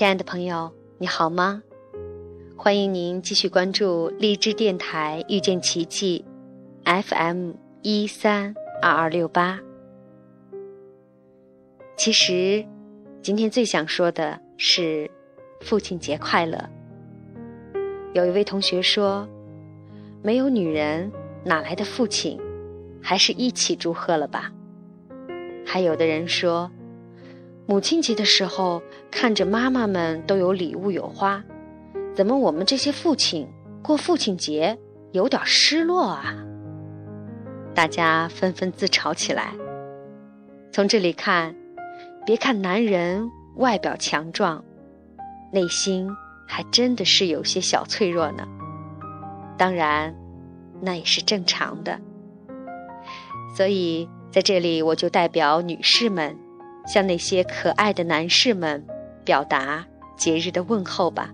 亲爱的朋友，你好吗？欢迎您继续关注荔枝电台遇见奇迹，FM 一三二二六八。其实，今天最想说的是父亲节快乐。有一位同学说：“没有女人，哪来的父亲？还是一起祝贺了吧。”还有的人说。母亲节的时候，看着妈妈们都有礼物有花，怎么我们这些父亲过父亲节有点失落啊？大家纷纷自嘲起来。从这里看，别看男人外表强壮，内心还真的是有些小脆弱呢。当然，那也是正常的。所以在这里，我就代表女士们。向那些可爱的男士们表达节日的问候吧，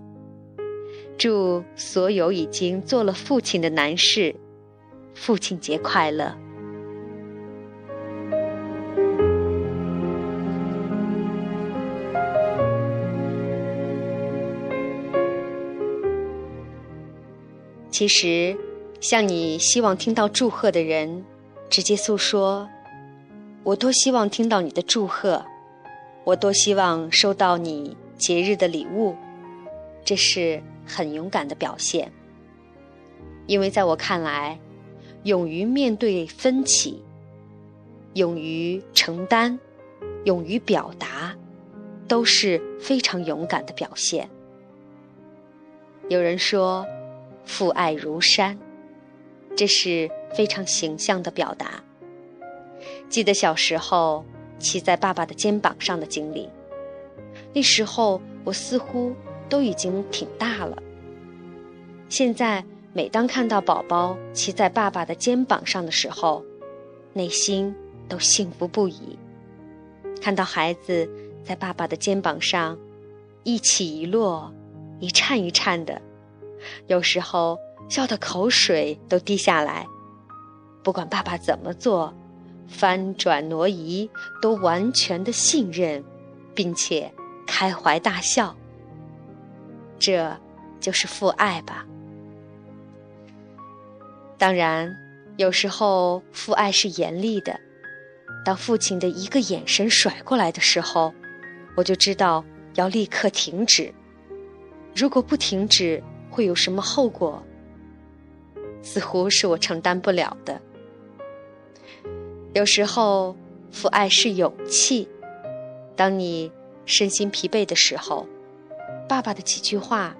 祝所有已经做了父亲的男士父亲节快乐。其实，向你希望听到祝贺的人，直接诉说。我多希望听到你的祝贺，我多希望收到你节日的礼物，这是很勇敢的表现。因为在我看来，勇于面对分歧，勇于承担，勇于表达，都是非常勇敢的表现。有人说“父爱如山”，这是非常形象的表达。记得小时候骑在爸爸的肩膀上的经历，那时候我似乎都已经挺大了。现在每当看到宝宝骑在爸爸的肩膀上的时候，内心都幸福不已。看到孩子在爸爸的肩膀上一起一落、一颤一颤的，有时候笑得口水都滴下来。不管爸爸怎么做。翻转挪移，都完全的信任，并且开怀大笑。这就是父爱吧。当然，有时候父爱是严厉的。当父亲的一个眼神甩过来的时候，我就知道要立刻停止。如果不停止，会有什么后果？似乎是我承担不了的。有时候，父爱是勇气。当你身心疲惫的时候，爸爸的几句话，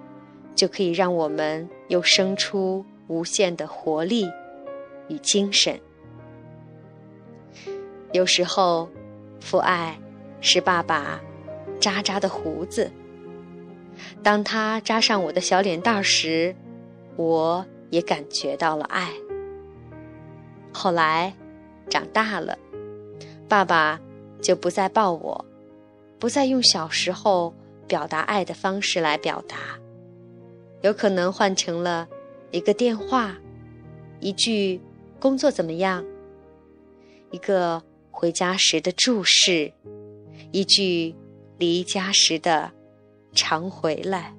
就可以让我们又生出无限的活力与精神。有时候，父爱是爸爸扎扎的胡子。当他扎上我的小脸蛋时，我也感觉到了爱。后来。长大了，爸爸就不再抱我，不再用小时候表达爱的方式来表达，有可能换成了一个电话，一句“工作怎么样”，一个回家时的注视，一句离家时的“常回来”。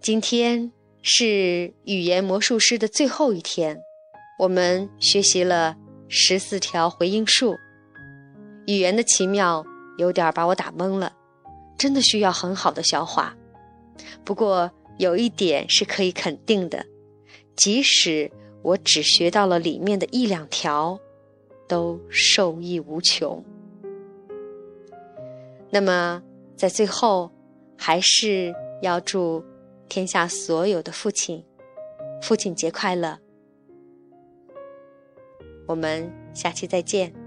今天是语言魔术师的最后一天。我们学习了十四条回应术，语言的奇妙有点把我打懵了，真的需要很好的消化。不过有一点是可以肯定的，即使我只学到了里面的一两条，都受益无穷。那么在最后，还是要祝天下所有的父亲父亲节快乐。我们下期再见。